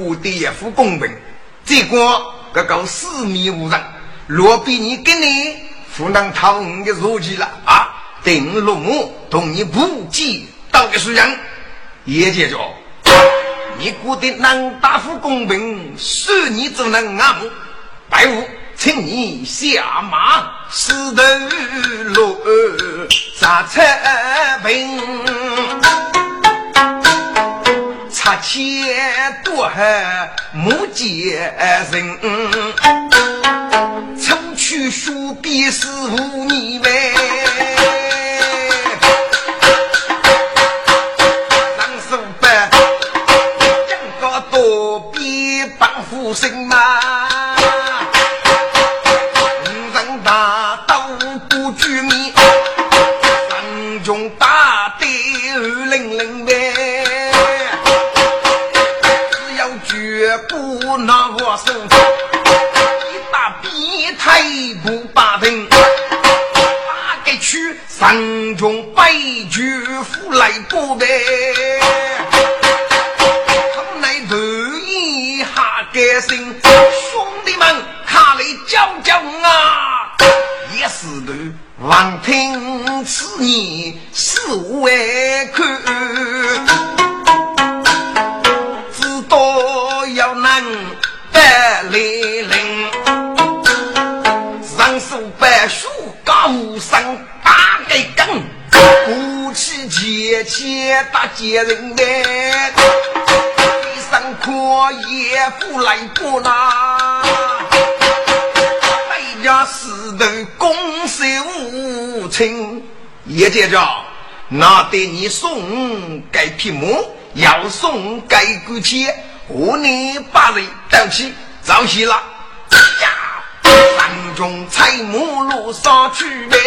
过得也不公平。结果这个四面无人，若比你跟你不能讨你的书记了啊！定落木同你不计到底是人，也解决。你过得能大夫公平，是你只能阿木白无。请你下马，石头路扎车平，八千多还木见人，出去书笔是无你呗。张叔伯讲个多比帮夫生嘛。接人来，一声阔也不来不拿，百家石头攻守无情，叶姐姐，那得你送该匹马，要送该股钱，和你把人带起，早起了呀，三中采木路上去呗。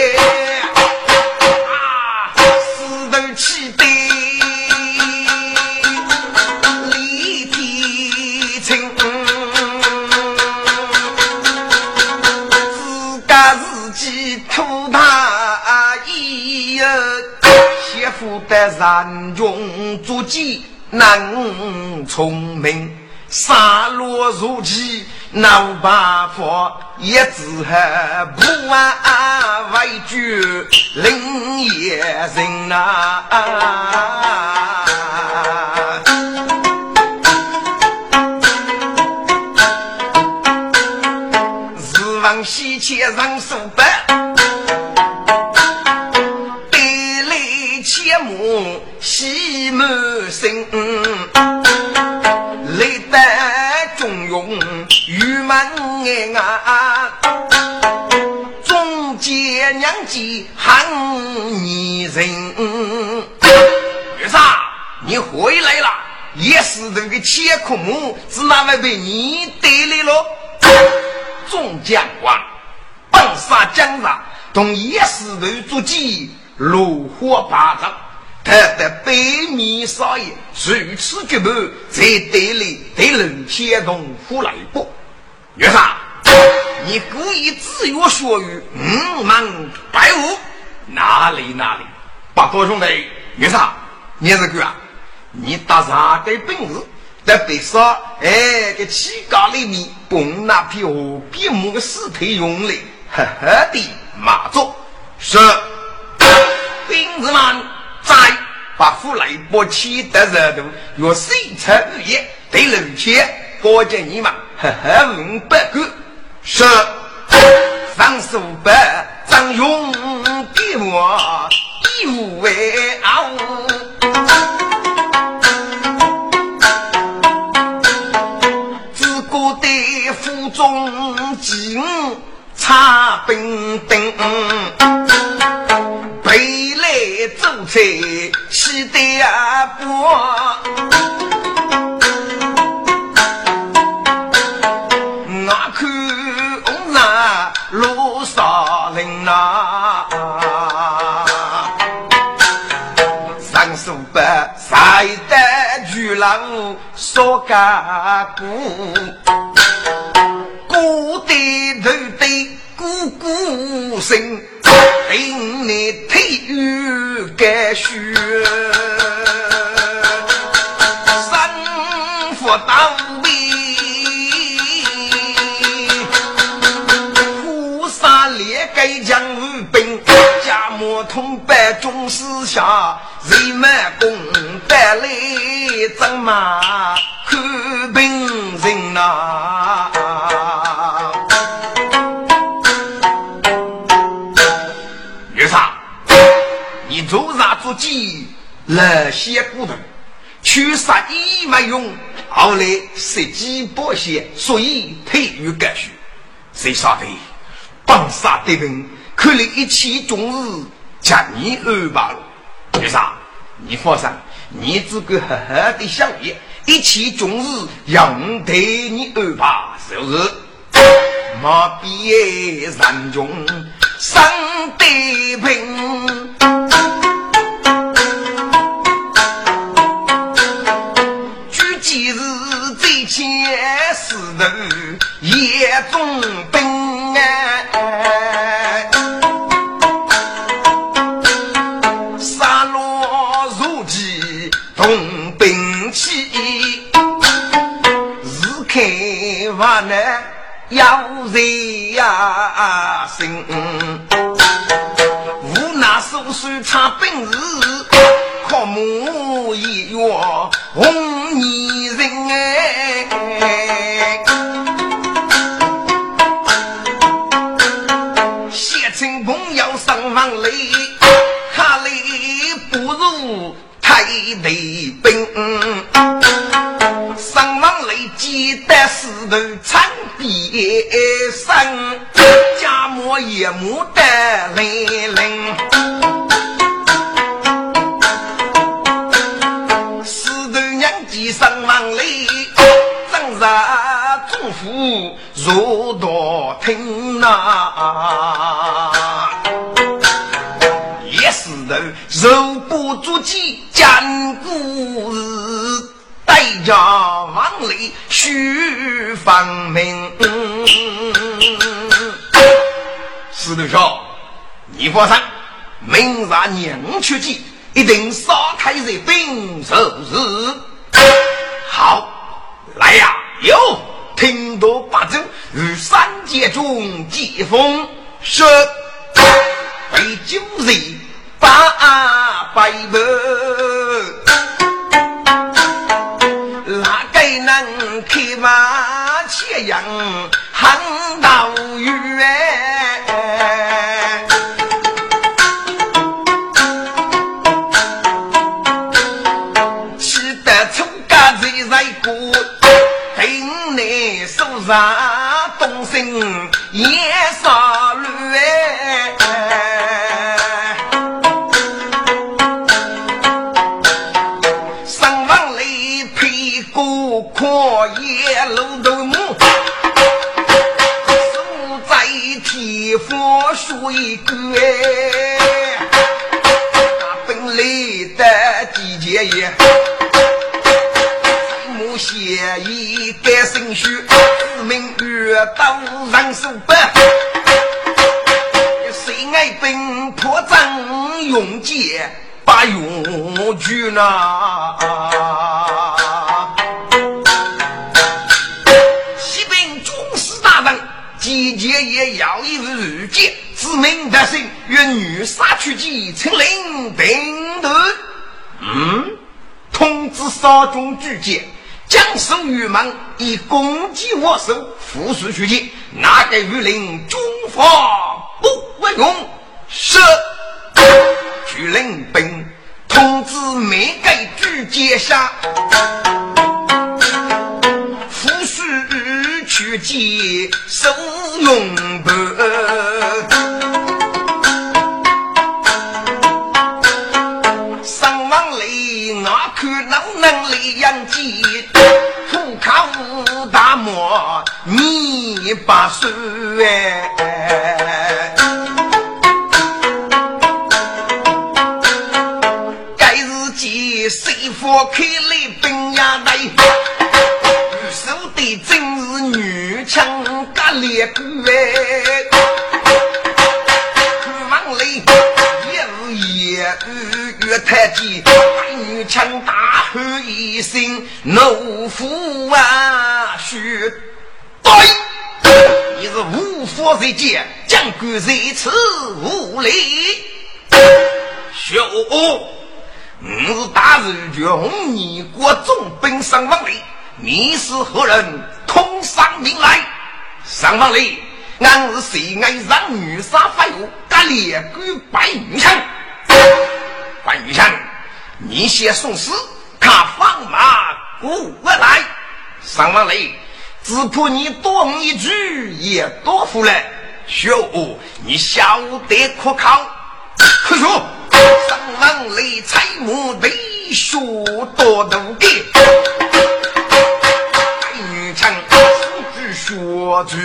气得李媳妇的人中足迹能聪明，杀戮如鸡。闹八婆也只还不完为惧林野人呐，日望西切人数百，满心，累得中庸。玉门哎啊，中间娘子喊你人。月啥？你回来了？也是这个千苦母，是哪位被你带来了？众将官，本杀江上，同叶氏头足迹，如火八丈。他的北面少爷如此绝不在队里对人先同虎来过。岳上，你故意自约学语，五门拜武，哪里哪里？八哥兄弟，岳上，你是个啊？你打啥个本事？在北上哎，个乞丐里面蹦那匹河边木的尸体用来，呵呵的马祖是兵子们在把富来波气得热度，若谁参与对人前。多见你们，呵呵，五百个是上数百，张勇给我一无为傲，自古的府中进插兵兵，北来走菜西得啊不。少家姑，姑的头的姑姑生，令你体育该学，生活到位，菩萨列盖将兵，家莫通百众思下，人们共带来怎么？看病人呐，做啥做鸡？那些骨头，去杀一没用，后来杀鸡剥血，所以退于该学。谁杀的？帮杀的人，看来一切终日将你安排了。岳长，你放心，你只管好好的想业。一切终日让对你安排，是不是？马毕业人中生得平，前石头夜中兵啊，杀戮如饥同兵器。话呢要人呀心，无奈手手差本事，靠母一月红泥人哎，写成功要上房里，哈里不如太雷兵。上房里记得石头参边生，家母也母的零零。娘记上房里，正是祖父如道听呐。一石头肉不足几讲故事。代家王里须方明，石头兄，你放心，明日娘出去，一定杀开这兵手日。好，来呀、有听到八阵与三界中疾风是被九日八百步，哪个能开马切羊横刀雨？东兴也杀乱。阔叶露头目，守在天府水关。本来的季节也，木写一改生序，自命月刀人手不。谁爱兵破阵用剑把用具呢？季节也要一日见，自命得胜，愿女杀去计，请领兵队。嗯，通知少中举荐，将守玉门，以攻击我手，复数去见，哪个御令军法不为用？是。举领兵，通知每个举荐下。去见收用往里，我看能能来养鸡，苦靠大漠你把手哎。该日记谁夫开来兵呀来？手的真是女枪格烈骨哎。太监，女枪大一心：“奴夫啊！”须对，你是无法在见，将官在此无礼。小五，你是大日军，你国重兵上王里，你是何人？通上名来。上王里，俺是谁爱让女杀废物，敢列举白女枪。关羽强，你先送死，他放马过来。上王雷，只怕你多一句也多福了。小五，你晓得可靠？可说，上王雷才目的学多度的。关羽强，只说句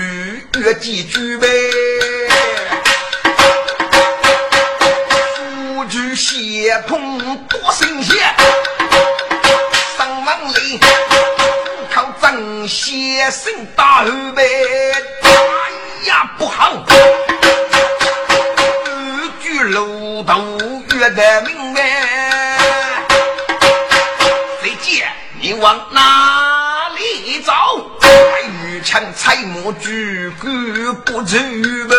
越几句呗。血碰多新先生打后背，哎呀不好，二句路途越得明白，谁见你往哪里走？白玉枪彩墨举杆不走吧。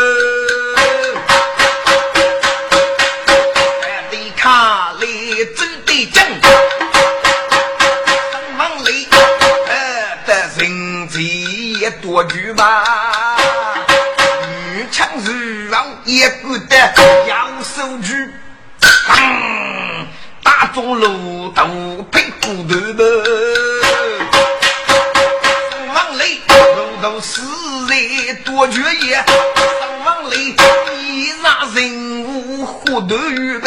多句吧，女枪如王也不得要手举，打中路头配骨头吧。王雷路头死人多绝也，王雷一让人物活头预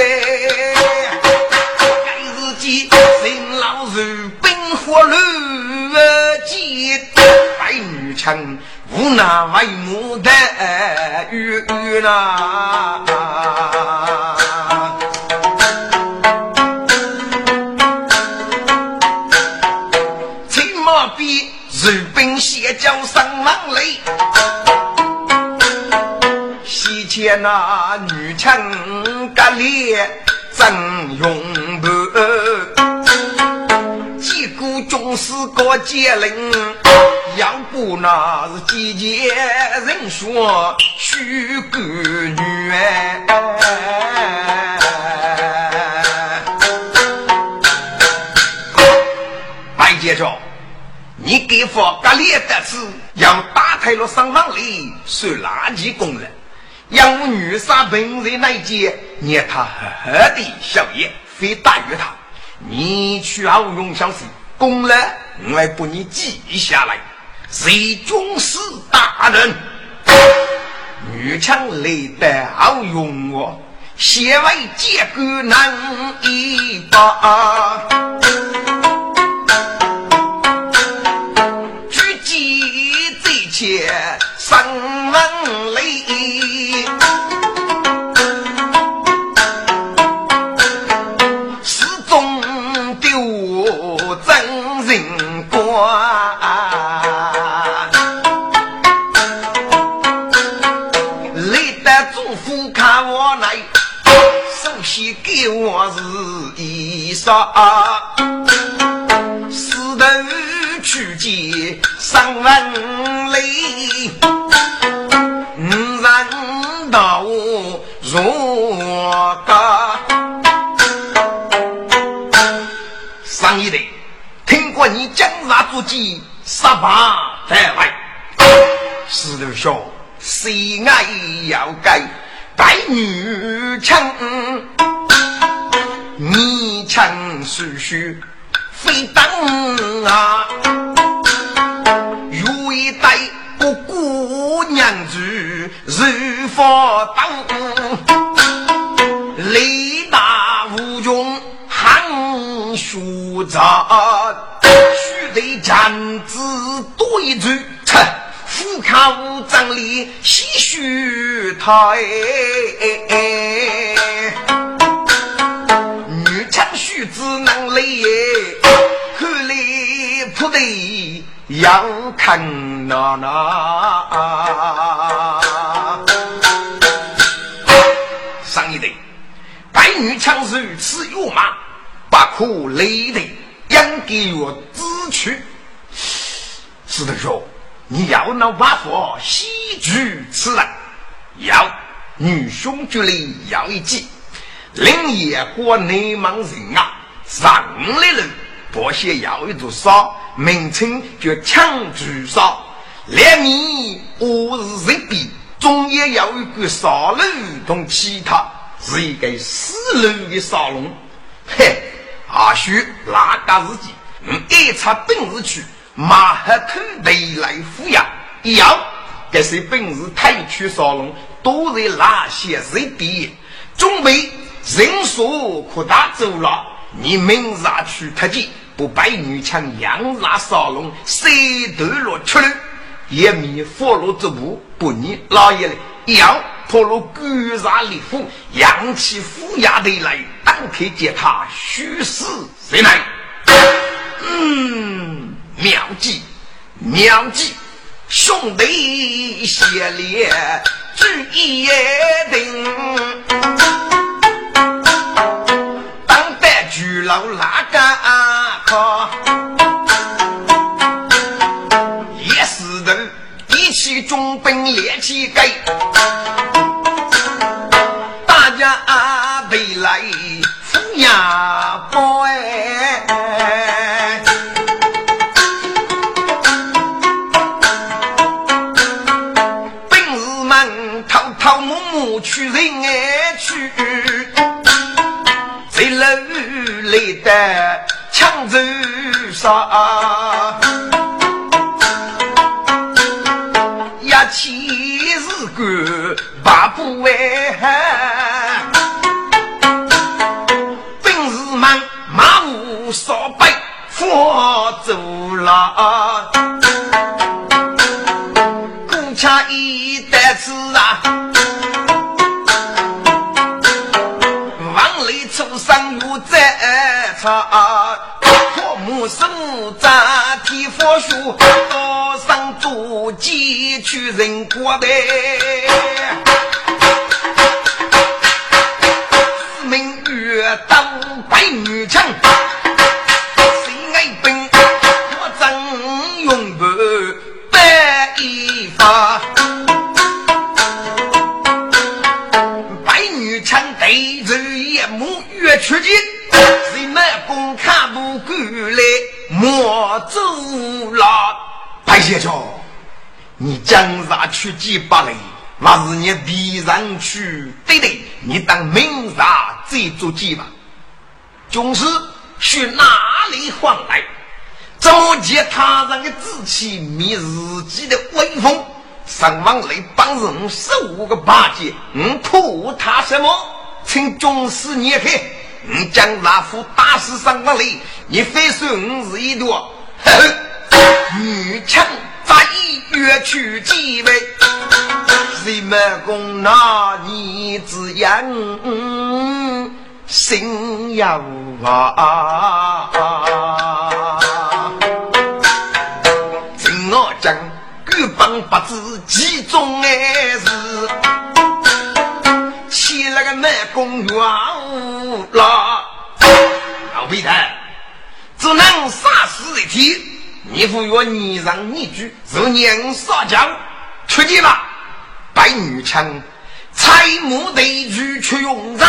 称无奈为母的玉呐，青毛笔日本写教上王雷，西前那女枪格烈真勇不？几股军师过接令。要不那是季节人说许个女哎白介绍，你给佛格列的子要打开了上房里收垃圾工人，养我女杀本人那件，捏他呵呵的小爷，非打于他。你去好用小事，功了我来把你记下来。谁军师大人，女枪来得好用哦，先为结构难一把，举剑在前，生门雷。江杀足迹，杀伐在外，石头兄，谁爱要改？白女枪，你枪是须非当啊！如一代不顾娘子如佛当，力大无穷，汉学杂，须得将子多一句，切，富康无张力，唏嘘他女强须子能累，可怜不得要看那那。上一代，白女强是此有马，苦累的，应给我支取。是的说，你要那瓦佛西举此人，要女兄绝里要一计，另夜过内蒙人啊，上来了，不些要一座山，名称叫强举山，连你我是人比。总也要一个沙龙同其他是一个四楼的沙龙，嘿，阿须那个日己，嗯，一查本事去，马黑口袋来抚养，要这些本事太去沙龙，都在那些人地，准备人数扩大走了，你明日去特技，不白女强养那沙龙，谁都落出来。也米佛罗之步，不你老爷嘞，要破罗高山立虎，扬起虎牙头来，当开接他虚实谁来？嗯，妙计妙计，兄弟协力举一定，当代巨老哪个？中兵列起盖，里的抢走杀。七日干，八不为本事忙，马无少背，佛走了。的。去，对对，你当明察再做计吧。军师去哪里换来？怎么借他人的志气灭自己的威风？上王来帮人十五个八戒，嗯，图他什么？请军师念开。你将那副打死上王来，你非说我是一朵，呵呵，女强在越去几位，谁没功那你只言心要啊！听我讲，各帮不知其中的事。起那个南宫元了，老皮蛋，只能杀死一天。你服若你让你举，是娘撒娇出去吧。白女枪，彩木对举去用上，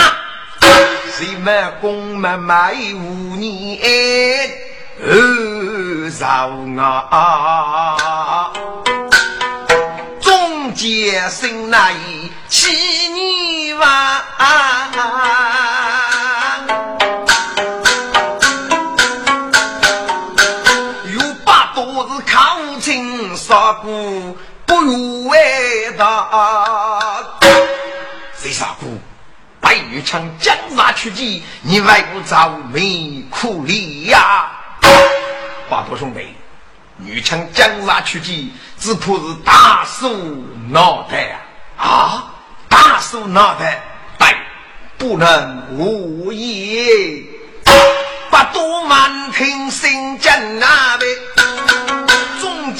谁满宫满满无你二少啊！中间生来七年娃，有把多子靠亲杀过，不如为他。谁杀过？白玉强江杀出击，你外不着没苦力呀？华佗兄弟，女枪江杀出击，只怕是大树脑袋啊！啊，大树脑袋，对，不能无言。八多满庭心惊那位，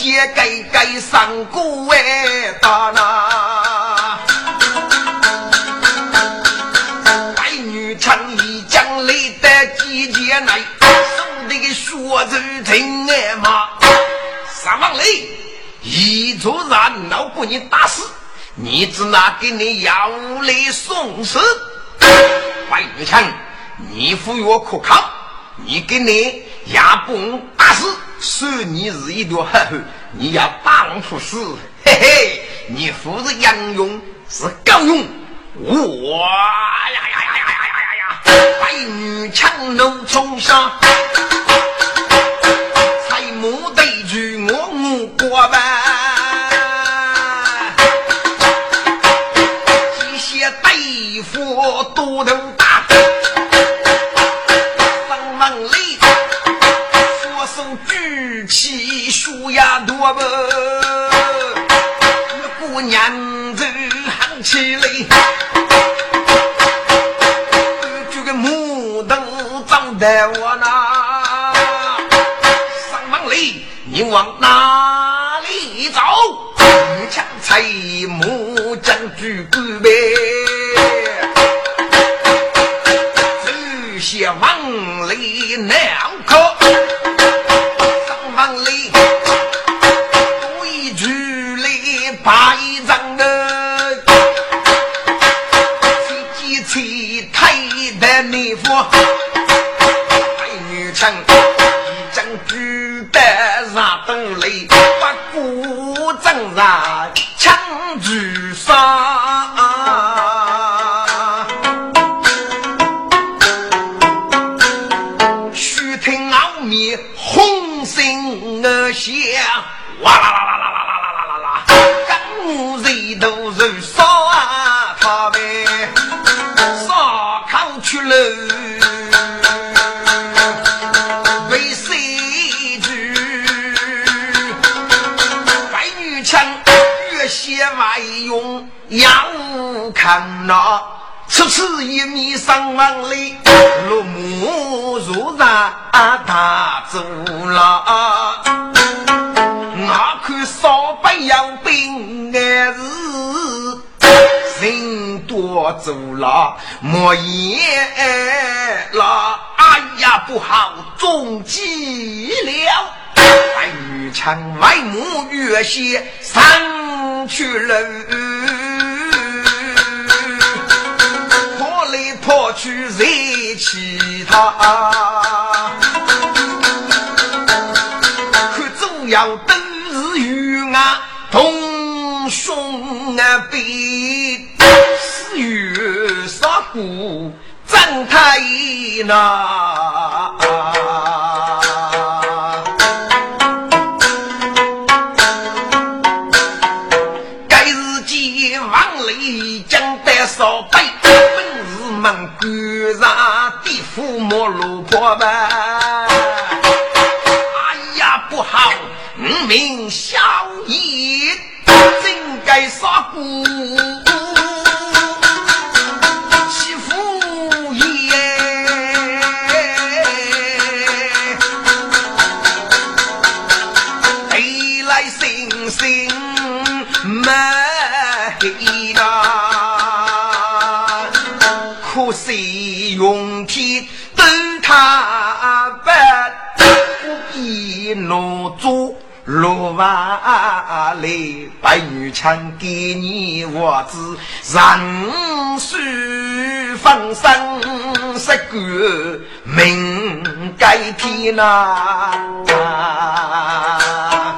中间改改上古哎大那。白女唱一将来的季节来，手里个血珠真爱嘛。三王雷，一座人闹把你打死，你只拿给你要来送死。白女强，你服药可靠，你给你也不打死，说你是一条黑汉，你要当出死，嘿嘿，你夫子杨勇是高勇，哇呀呀呀呀呀呀呀呀！白女强怒冲上，彩木对住我目过半，机械对付多头洗漱呀多么走了。我看少不要兵的是人多走了，莫言了。哎呀，不好，中计了！白玉枪外母越些上去了。破来破去惹其他，要都是与俺同兄啊比，是与杀骨张太那。该日见王雷将得少背，本是门关上的父母老婆吧。林小爷，真该杀姑。做。六万里白玉枪给你我子，人数方生十个命该天呐、啊。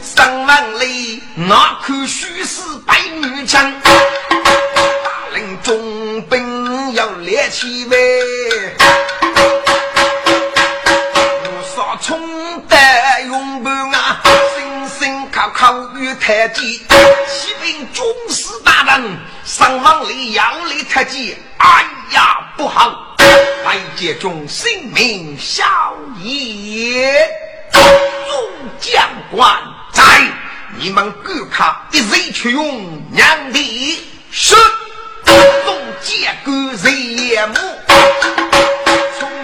三万里我看虚实白玉枪，领中兵要猎起喂。冲得勇不啊，声声靠靠与太监，启禀军师大人，上王里要来太监，哎呀不好，来接中性命小爷，众将官在，你们各看一人去用娘的是，众将官人目，冲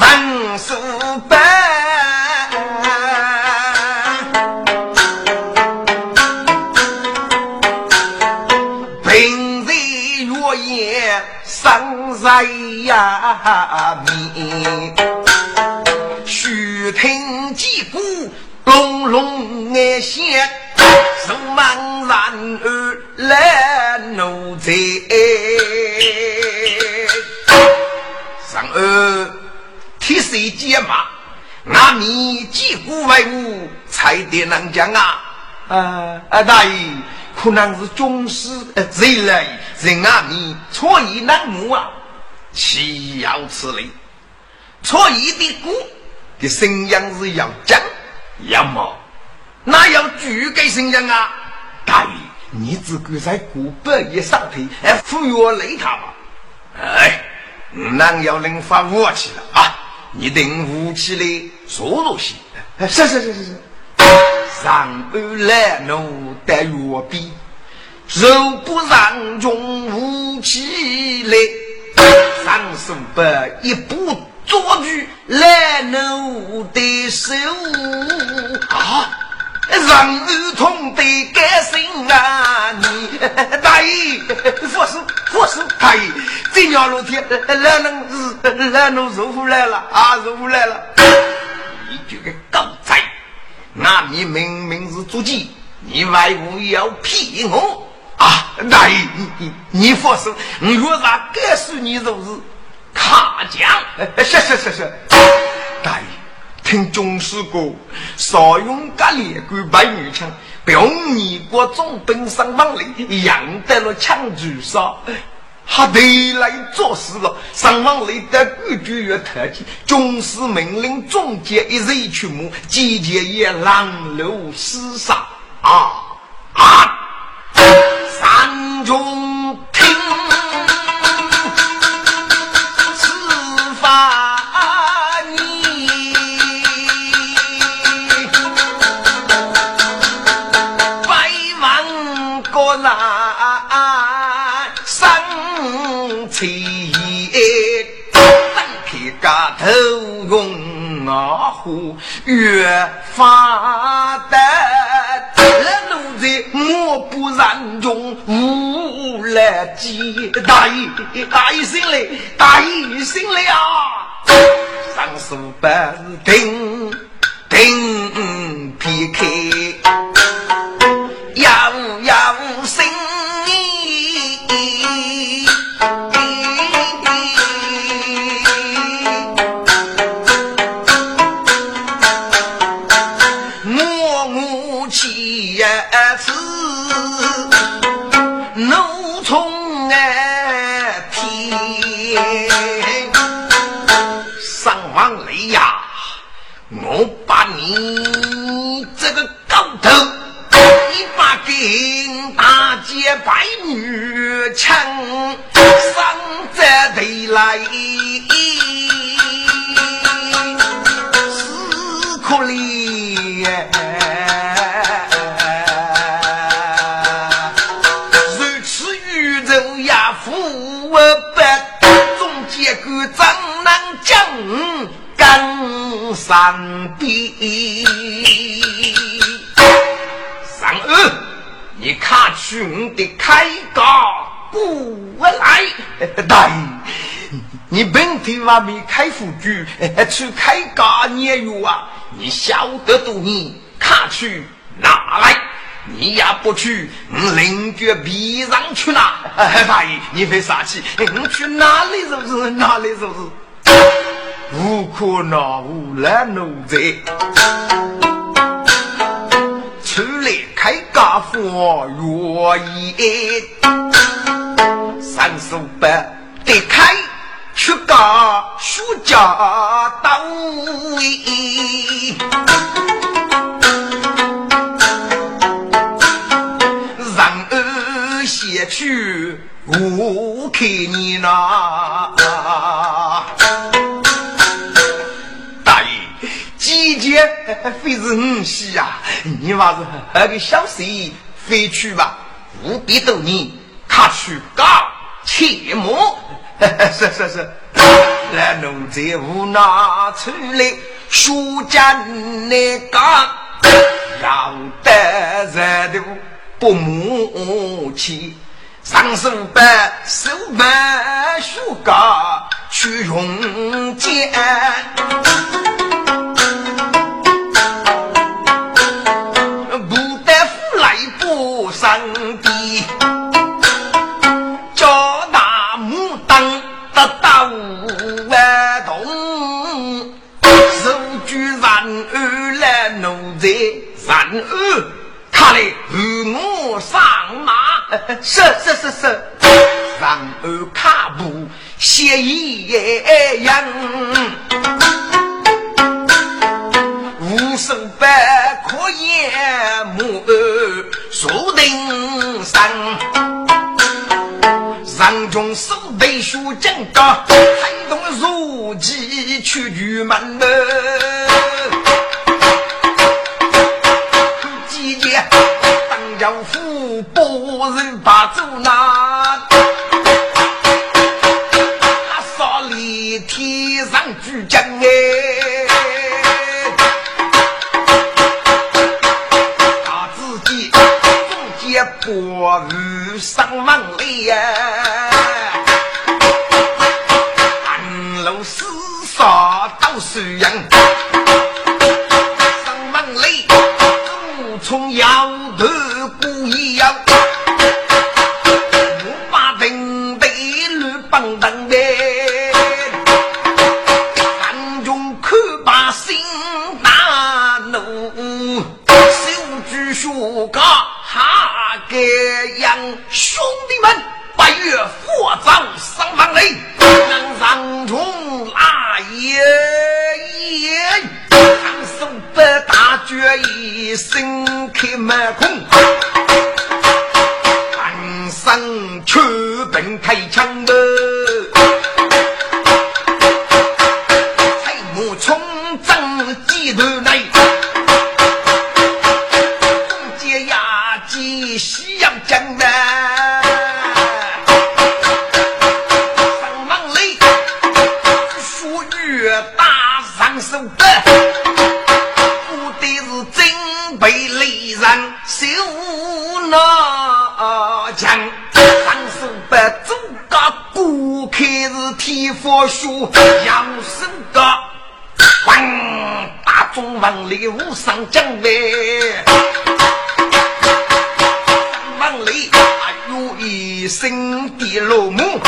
人数百，平日月夜生在呀面，须听击鼓隆隆眼响，手忙然而来怒贼。上儿替谁解马？俺米击鼓为伍，才得能讲啊！啊啊！大爷，可能是军师贼来，人阿米错意难木啊！岂有此理？错意的鼓的声音是要讲要么，那要举给声音啊？大爷，你只管在鼓板一上头，哎，扶我雷他吧！哎。那要能发武器了啊！你等武器来坐坐些。是是是是是。上不来奴的月边，若不让用武器来，上手不一步捉住来奴的手啊！让儿童的感心啊！你大爷，佛师佛师大爷，这条路天来能是来能入户来了啊，入户来了！你这个狗贼，那你明明是足鸡，你为何要骗我啊？大爷，你你你佛师，我若然告诉你就是卡奖，是是是是，大爷。听军师哥，少用格烈管白女枪，不用你国总兵上忙里，养得了枪具上，还得来做事了。上忙里的规矩越特急，军师命令总结一日去目，集结也狼流厮杀啊啊！三中头用啊虎越发得，那奴才莫不然中无来击，大义大义心来，大义心来啊！上书本定定劈开，大姐白女抢上这头来，死可怜！如此宇宙也负我不，总结个张南将。登山壁，上二，你看出我的开高过来，大爷你本地外面开户局，去开家年月啊！你晓得多你看去哪来，你也不去，邻居逼上去哪。大爷，你别生气，你去哪里就是哪里就是，无可奈无难奴才，家父愿意，三十八得开。出家出家到位，让儿先去我看你呐。姐非是你喜呀，你娃子那个小婿飞去吧，务必等你，他去干切莫。是是是，来奴才无拿出来书剑那个，要得人都不母气，上手板手板书架去用剑，不上地。三二，他来与我上马。是是是是，三二卡步写一样，无手板可言木树顶上，上中手背书正高，抬动如鸡去玉门的。将府不人把走拿，身的老母，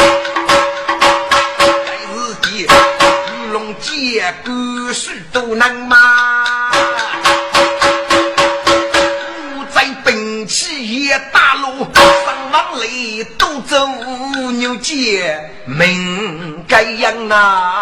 但是的龙街狗屎都能吗？五在兵器也大路上往里都走牛街，命该样、啊？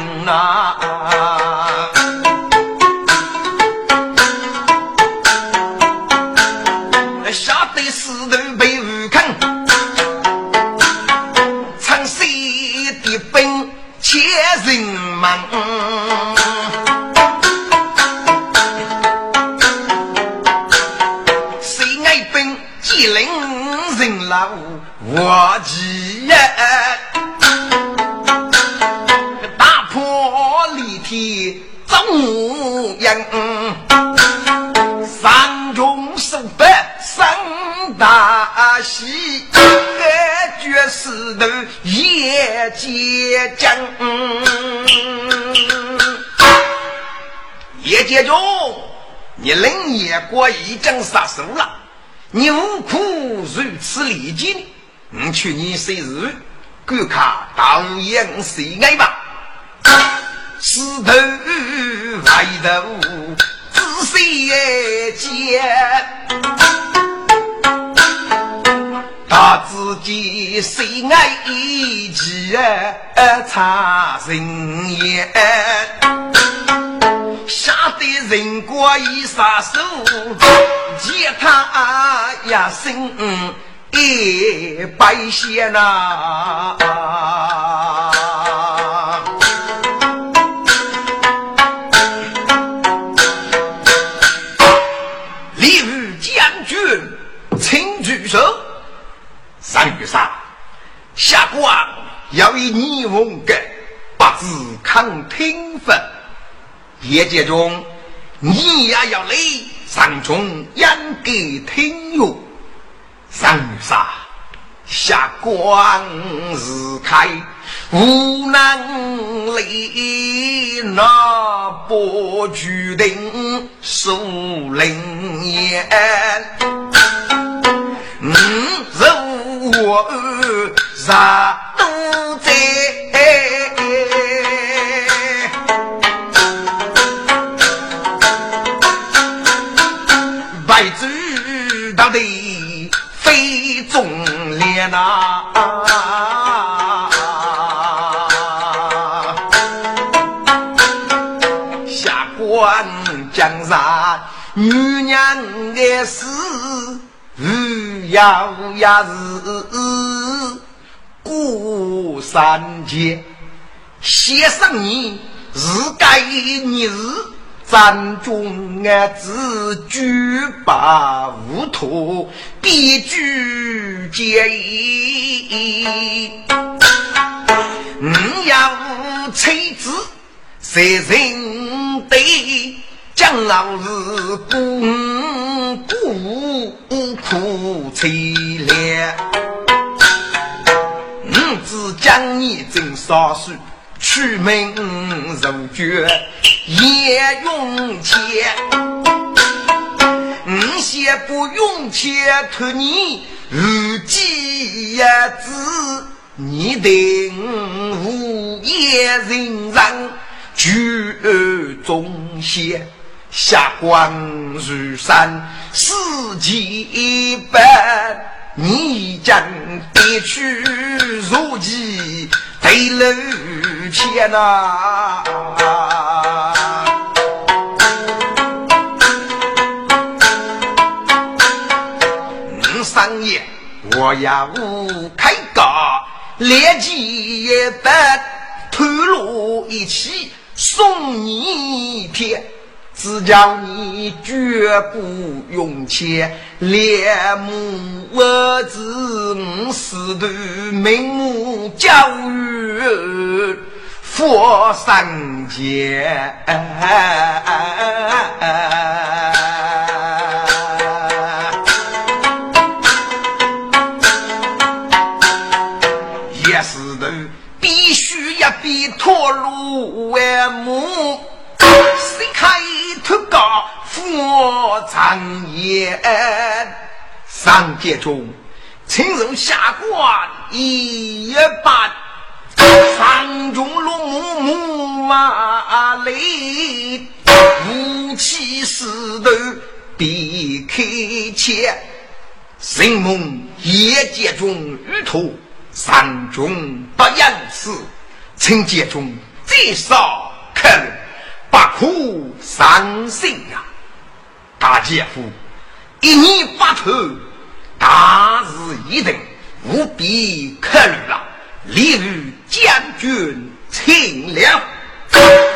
啊？中央，山中手法生大喜，绝世的叶剑将。叶剑中，你冷眼过已经杀熟了，你无苦如此历尽。你去年生日，观看导演谁爱吧？石头外头仔细见，他自己谁爱一起插人眼，吓得人过一撒手，见他呀心。一百仙呐，光要以你分割八字看天分业界中你也要来上中央的天哟。上杀下光日开无能力那不决定树林言，嗯，如我杀都在，白子到底。忠烈呐，女人的事，要也是过三界，先生你日该你日。三中啊，自举把无土，必居结义。你要妻子，谁人对？将老日孤孤苦凄凉。你只将你真少数。出门入绝也用钱，你先不用钱托你如几子，你等无业人让举中仙，下官如山四季半，你将别去如几。飞楼前呐，三爷，我要开高，立即把头颅一起送你一片。只叫你绝不用钱，连母我子五师徒名目教育佛三界，也长言，上界中，请入下官一般。上中落木木马雷，武器石头必开切。神梦夜界中玉兔，三中不言辞，清洁中最少可不苦伤心呀！大姐夫，一年八头，大事一定务必考虑了。例如将军请了，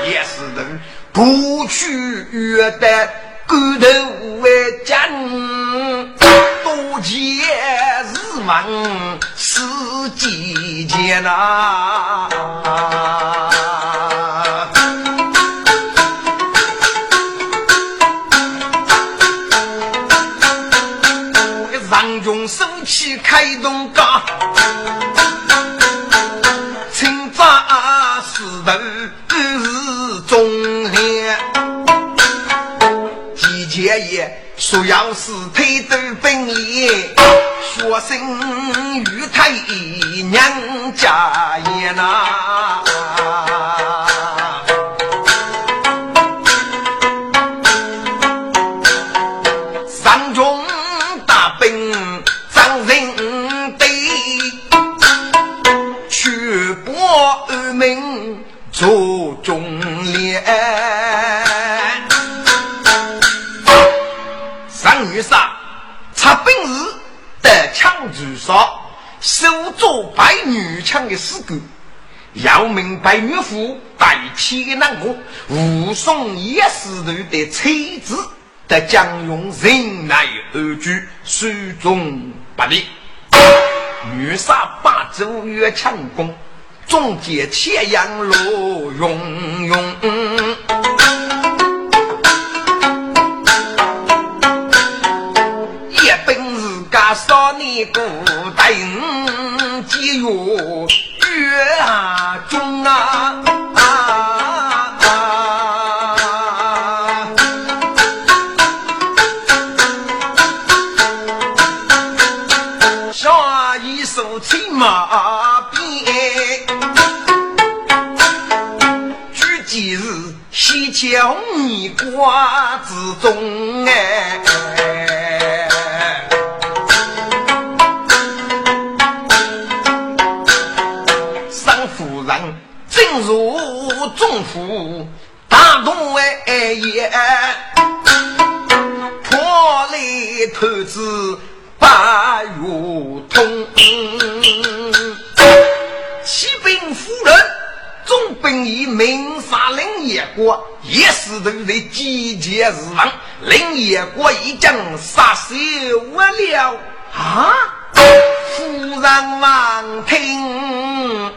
也是人过去约的骨头为将，多见日忙是几件呐啊？开动岗。说要是推动本领，学生与太娘家也呐。做白女枪的死狗，要明白女夫带气难过，武松也是头的妻子，得将用人来而居，手中不离。女杀八州越强攻，总结千阳路用用。少年孤单，几月中啊！下一首骑马鞭，举几日西桥泥瓜之中哎。大动哎也，破雷头子八月通。启禀夫人，总兵以明杀林业国，也是都在集结日亡。林业国已将杀手完了啊！夫人望听。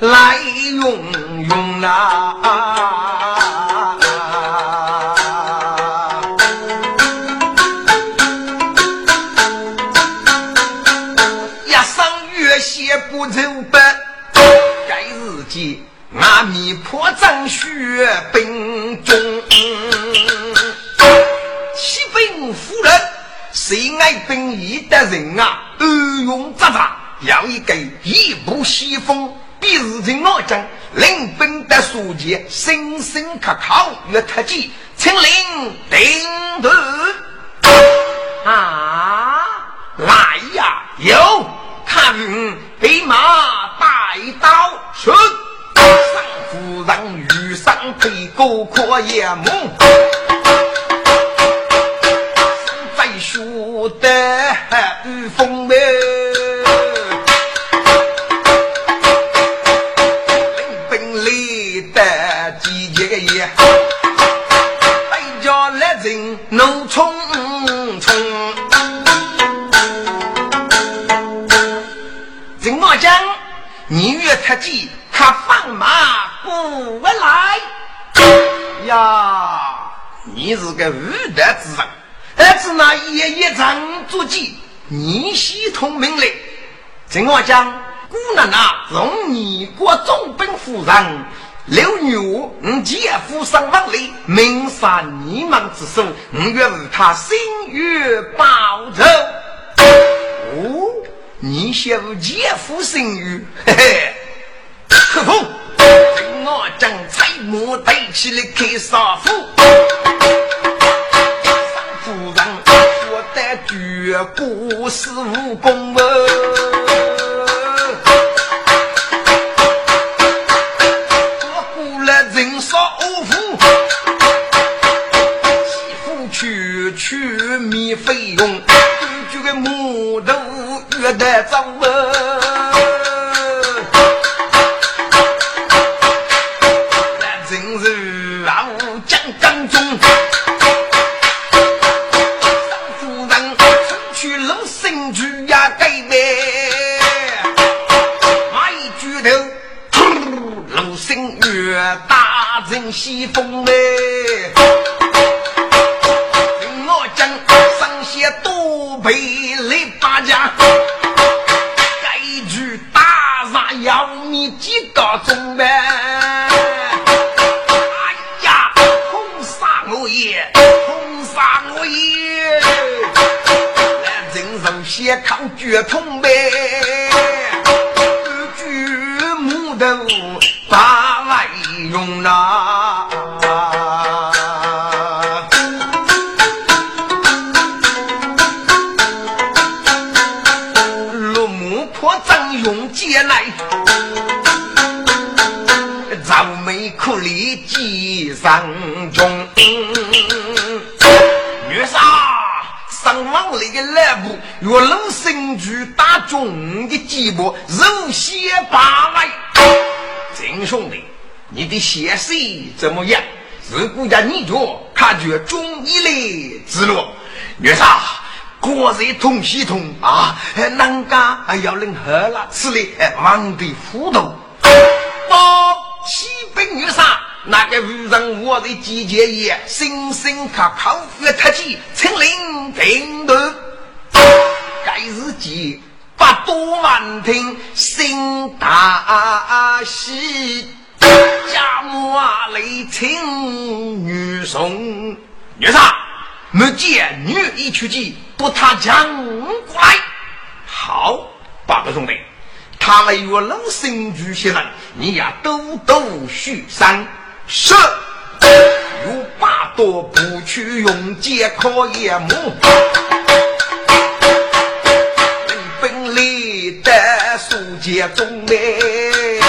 来用用啊！一生月写不走本，该日记。阿弥破张血兵中，启禀夫人，谁爱兵役的人啊？暗用渣渣，要一个一步西风，比日进我将领兵的书记，声声可靠，越特技，请令定夺啊！来呀，有看飞马带刀出。上夫人遇上配高阔眼目，在学得你越太急。他放马过来呀！你是个无德之人，儿子那爷爷长足迹，你系统命令。听我讲，姑奶奶从你国总兵夫人刘女武，你姐夫上万里，名杀你们之手，我愿为他心悦报仇。哦。你媳妇姐夫生育，嘿嘿，可不，等我将彩木带起来开杀夫，三夫人我得绝不是武功哦。越得脏啊！那真是老将刚中，三夫人出去露身躯呀，改呗，马一举头，露身越大阵西风先扛绝痛呗，举木头把来用呐。接来，赵眉苦里几上中。女杀上往里的来部，月楼生举打中的鸡巴，肉血八来。真兄弟，你的血色怎么样？是顾家你着，看觉中一类之路。女杀。果然通系统啊！人家要能喝了，吃的忙得糊涂。到西北女杀，那个无人我的季节也，声声卡靠越特急，成林定夺。该日记百多万听，心大喜，家母啊雷霆女送女杀。没见女一出击，不他将过来。好，八个兄弟，他来月老生举些人，你呀都都许上。是，有八多不去用解可眼目，本领的书剑中嘞，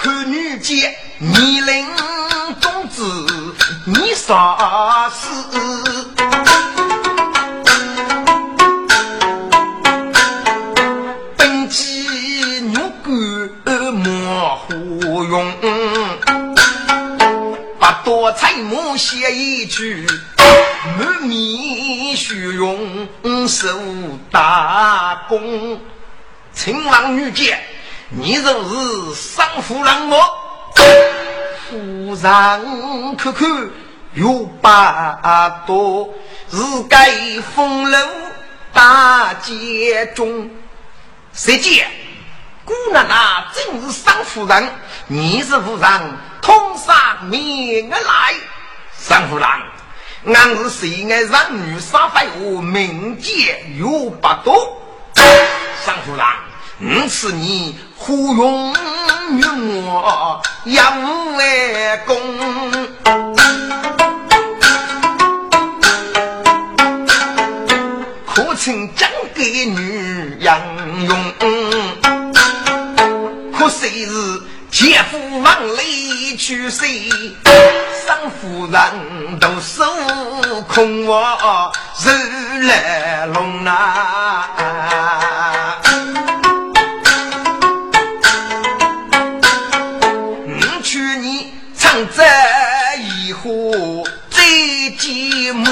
看女剑你领种子。你啥写一句，满面虚荣受大功。情郎女杰，你就是丧夫人么？夫人看看有八多，是该风流大街中。谁见姑奶奶真是桑夫人？你是夫人，通上面而来。桑夫人，俺是谁爱让女杀废物，名节有八多。桑夫人。我是你胡用于我杨外公，可曾讲给女杨用？可谁是姐夫往里去谁？三夫人都守空我日来龙啊！这一户最寂寞，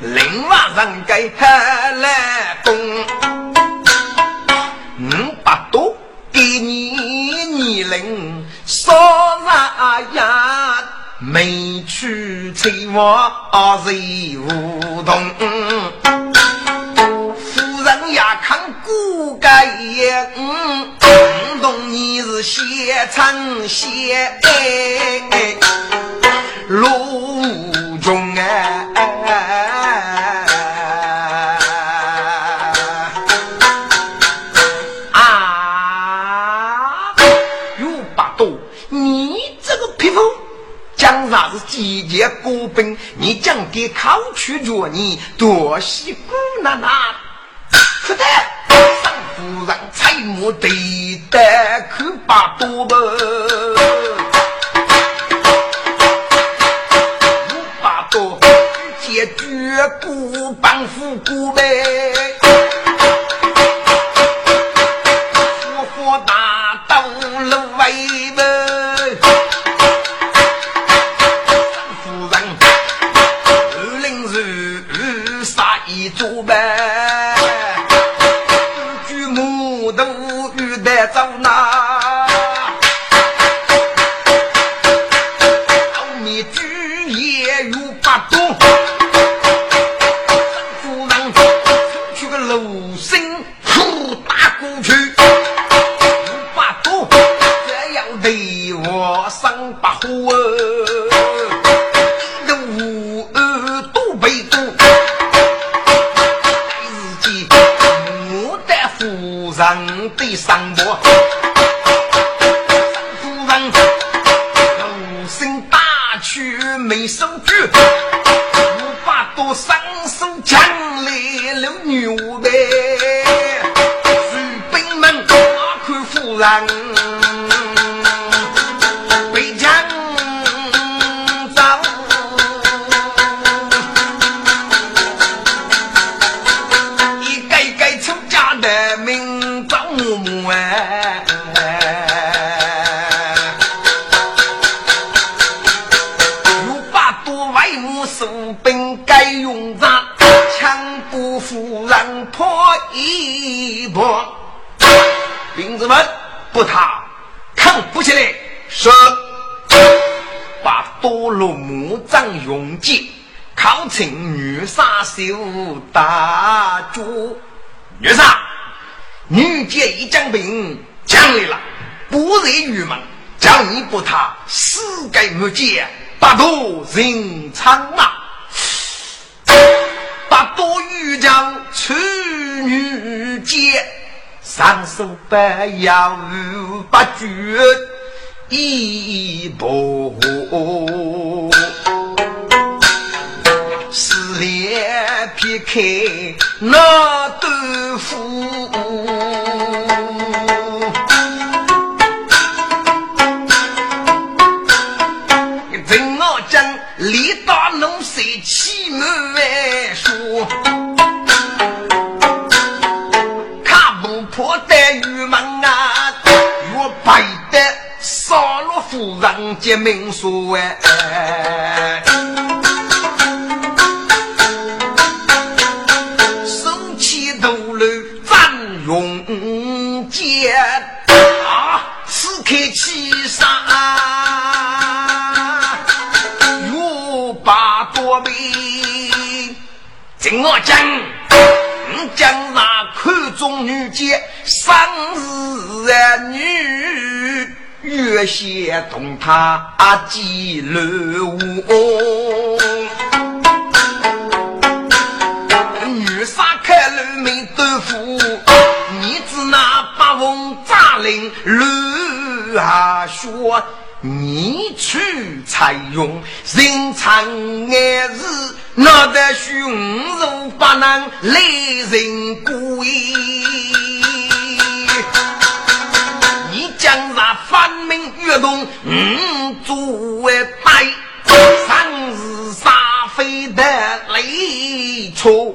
另外人给他来供，呀没去催我谁无动。人呀看骨盖也，不，懂你是写长写路中哎。这个匹夫，将啥是季节过兵？你将给考取着你多西姑奶奶，是的，上夫人采木对的可把多不？五把多，解决孤帮夫孤呗。苏兵该用上，枪不负人破一破。兵子们不他看不起来，是把多罗木杖用尽，扛成女杀手打住。女杀，女杰一将兵将来了，不惹女们，将你不他死该没解。大多人苍啊！大多欲将处女剑，上手不要不绝一步。撇开那豆腐，门来说，看不破的玉门啊，越白的少了夫人结命书哎。听我讲，你将那看中女杰生日女，越先同他记录。女杀开路没豆腐，你只那八风扎领乱下说。你去采用人长爱日，闹得凶如不能来人归。你将那反明越动，嗯，作为白，生日杀非的雷错。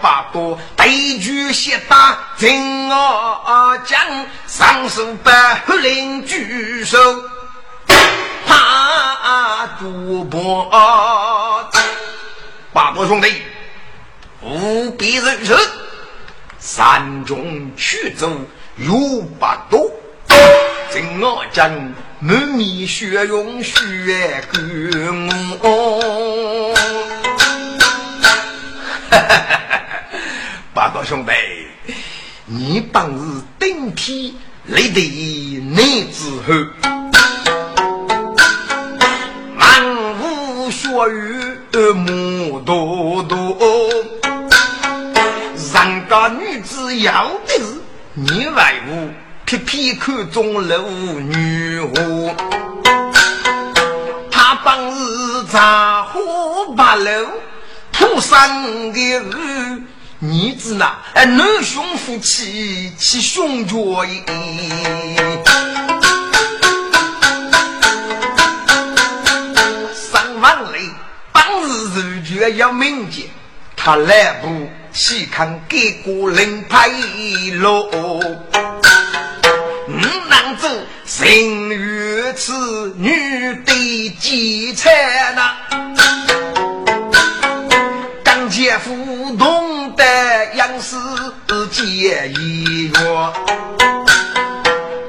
八多对局写打，听我将，上手把黑林举手，怕主播八多兄弟，务必认识，山中去走有八多，听我将，满面血容血干我。八个兄弟，你本是顶天立地男子汉，满腹血雨目多多，人家女子要的是你外务偏偏看中了女花。他帮日茶花八楼铺上的女，子呐，男兄夫妻起兄弟。上房里当日日绝要明节，他来不细看给个人牌路。嗯，男子心如此，女的几彩呐？刚姐夫懂得样式结一月，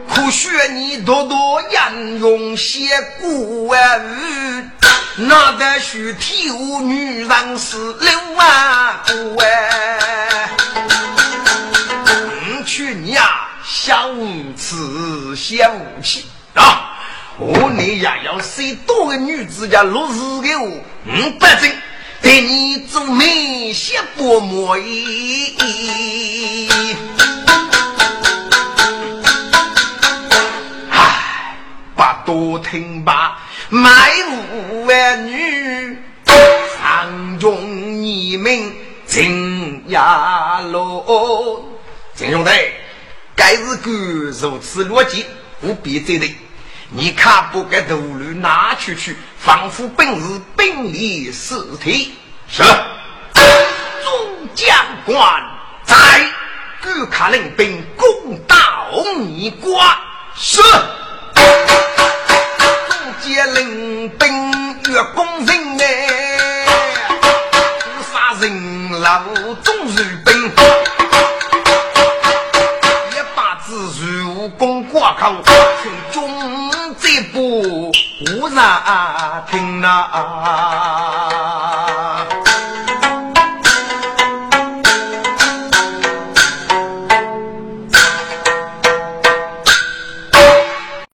可学你多多引用写古文，哪得许体无女人是六万古哎？去你呀！相此相气啊！我你也要谁多个女子家落日给我，嗯，不正对你做美些薄膜衣。唉，不多听吧，卖五万女，上中你们进呀喽，金兄弟。该是个如此逻辑，不必再对。你看不该头颅拿出去，仿佛本是本领尸体。是。众将官在，各卡领兵攻打你瓜。是。众将领兵越攻人哎，杀人老众如兵。挂靠群众这步无人听呐。